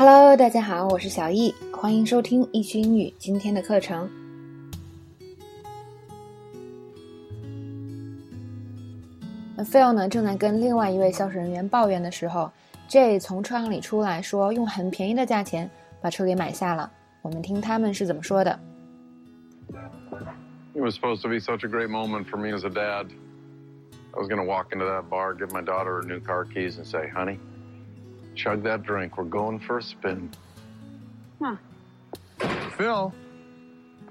Hello，大家好，我是小易，欢迎收听易趣英语今天的课程。那 Phil 呢正在跟另外一位销售人员抱怨的时候，J 从车行里出来说用很便宜的价钱把车给买下了。我们听他们是怎么说的。It was supposed to be such a great moment for me as a dad. I was going to walk into that bar, give my daughter her new car keys, and say, honey, chug that drink. We're going for a spin. Huh. Phil,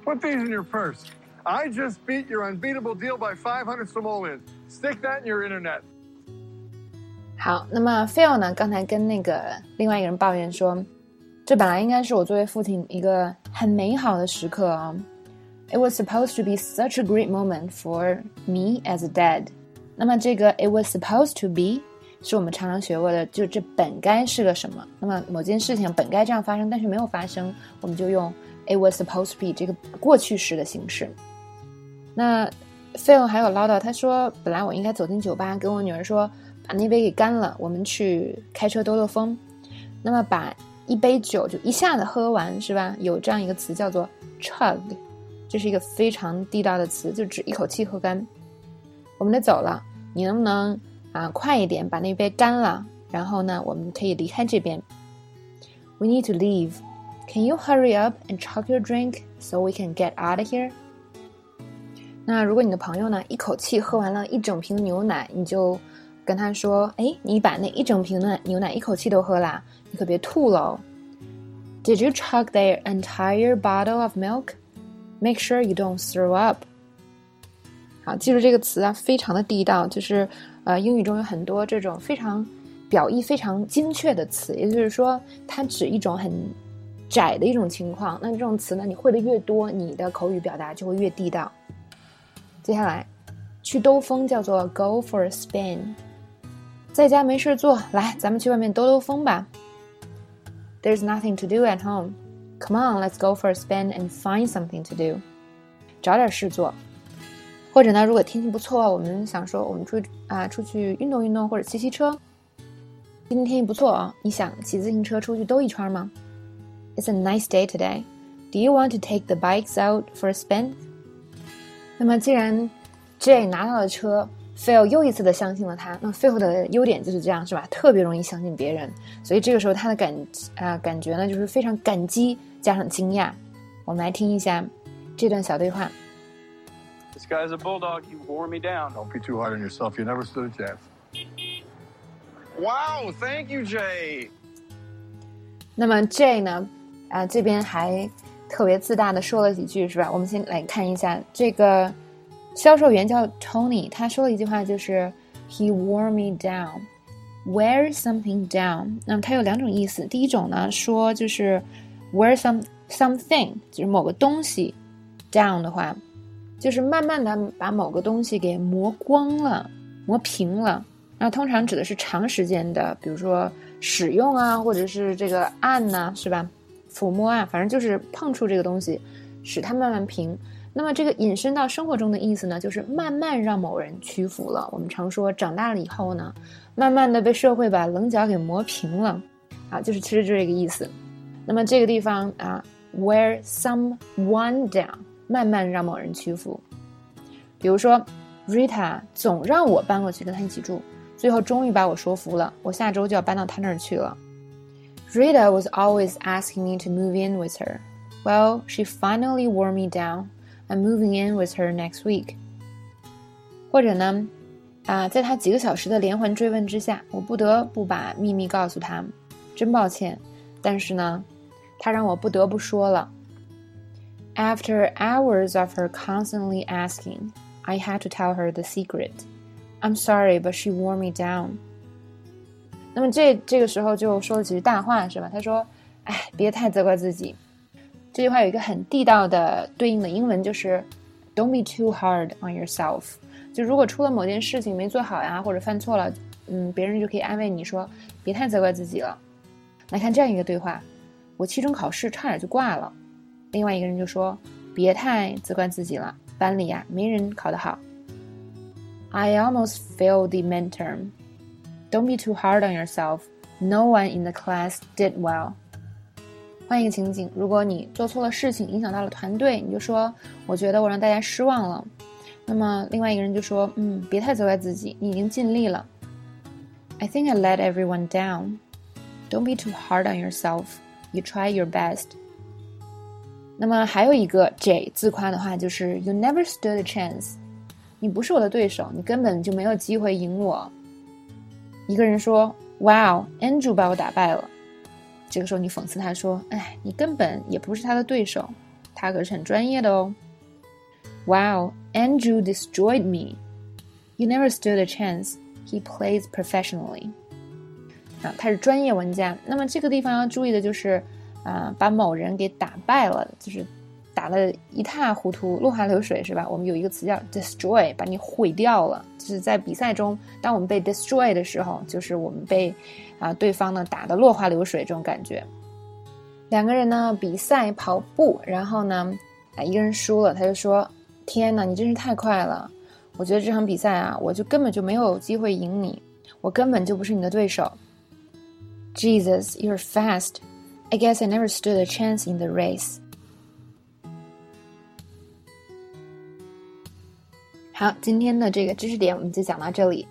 put these in your purse. I just beat your unbeatable deal by 500 simoleons. Stick that in your internet. 好，那么 Phil 呢？刚才跟那个另外一个人抱怨说，这本来应该是我作为父亲一个很美好的时刻啊。It was supposed to be such a great moment for me as a dad. 那么这个 it was supposed to be 是我们常常学过的，就这本该是个什么？那么某件事情本该这样发生，但是没有发生，我们就用 it was supposed to be 这个过去时的形式。那 Phil 还有唠叨，他说本来我应该走进酒吧，跟我女儿说把那杯给干了，我们去开车兜兜风。那么把一杯酒就一下子喝完是吧？有这样一个词叫做 chug，这是一个非常地道的词，就指一口气喝干。我们得走了，你能不能？啊，快一点，把那杯干了，然后呢，我们可以离开这边。We need to leave. Can you hurry up and chug your drink so we can get out of here? 那如果你的朋友呢，一口气喝完了一整瓶牛奶，你就跟他说：“哎，你把那一整瓶的牛奶一口气都喝啦，你可别吐喽。” Did you chug their entire bottle of milk? Make sure you don't throw up. 好，记住这个词啊，非常的地道，就是。呃，英语中有很多这种非常表意非常精确的词，也就是说，它指一种很窄的一种情况。那这种词呢，你会的越多，你的口语表达就会越地道。接下来，去兜风叫做 go for a spin。在家没事做，来，咱们去外面兜兜风吧。There's nothing to do at home. Come on, let's go for a spin and find something to do. 找点事做。或者呢，如果天气不错，我们想说我们出啊，出去运动运动，或者骑骑车。今天天气不错啊，你想骑自行车出去兜一圈吗？It's a nice day today. Do you want to take the bikes out for a spin? 那么既然 J 拿到了车，Phil 又一次的相信了他。那 Phil 的优点就是这样，是吧？特别容易相信别人，所以这个时候他的感啊感觉呢，就是非常感激加上惊讶。我们来听一下这段小对话。This guy's a bulldog. He wore me down. Don't be too hard on yourself. You never stood a chance. Wow, thank you, Jay. 那么 Jay 呢？啊，这边还特别自大的说了几句，是吧？我们先来看一下这个销售员叫 Tony，他说了一句话，就是 He wore me down. Wear something down。那么它有两种意思。第一种呢，说就是 wear some something，就是某个东西 down 的话。 就是慢慢的把某个东西给磨光了、磨平了，那通常指的是长时间的，比如说使用啊，或者是这个按呐，是吧？抚摸啊，反正就是碰触这个东西，使它慢慢平。那么这个引申到生活中的意思呢，就是慢慢让某人屈服了。我们常说长大了以后呢，慢慢的被社会把棱角给磨平了，啊，就是其实就是这个意思。那么这个地方啊，wear someone down。慢慢让某人屈服，比如说，Rita 总让我搬过去跟他一起住，最后终于把我说服了，我下周就要搬到他那儿去了。Rita was always asking me to move in with her. Well, she finally wore me down. I'm moving in with her next week. 或者呢，啊，在他几个小时的连环追问之下，我不得不把秘密告诉他。真抱歉，但是呢，他让我不得不说了。After hours of her constantly asking, I had to tell her the secret. I'm sorry, but she wore me down. 那么这这个时候就说了几句大话，是吧？他说：“哎，别太责怪自己。”这句话有一个很地道的对应的英文，就是 “Don't be too hard on yourself。”就如果出了某件事情没做好呀，或者犯错了，嗯，别人就可以安慰你说：“别太责怪自己了。”来看这样一个对话：我期中考试差点就挂了。另外一个人就说：“别太责怪自己了，班里呀没人考得好。” I almost failed the midterm. Don't be too hard on yourself. No one in the class did well. 换一个情景，如果你做错了事情，影响到了团队，你就说：“我觉得我让大家失望了。”那么另外一个人就说：“嗯，别太责怪自己，你已经尽力了。” I think I let everyone down. Don't be too hard on yourself. You try your best. 那么还有一个 J 自夸的话就是 You never stood a chance. 你不是我的对手，你根本就没有机会赢我。一个人说：“Wow, Andrew 把我打败了。”这个时候你讽刺他说：“哎，你根本也不是他的对手，他可是很专业的哦。” Wow, Andrew destroyed me. You never stood a chance. He plays professionally. 啊，他是专业玩家。那么这个地方要注意的就是，啊，把某人给打败了，就是打得一塌糊涂、落花流水，是吧？我们有一个词叫 destroy，把你毁掉了。就是在比赛中，当我们被 destroy 的时候，就是我们被啊对方呢打得落花流水这种感觉。两个人呢比赛跑步，然后呢啊一个人输了，他就说：“天哪，你真是太快了！我觉得这场比赛啊，我就根本就没有机会赢你，我根本就不是你的对手。” Jesus, you're fast. I guess I never stood a chance in the race. 好，今天的这个知识点我们就讲到这里。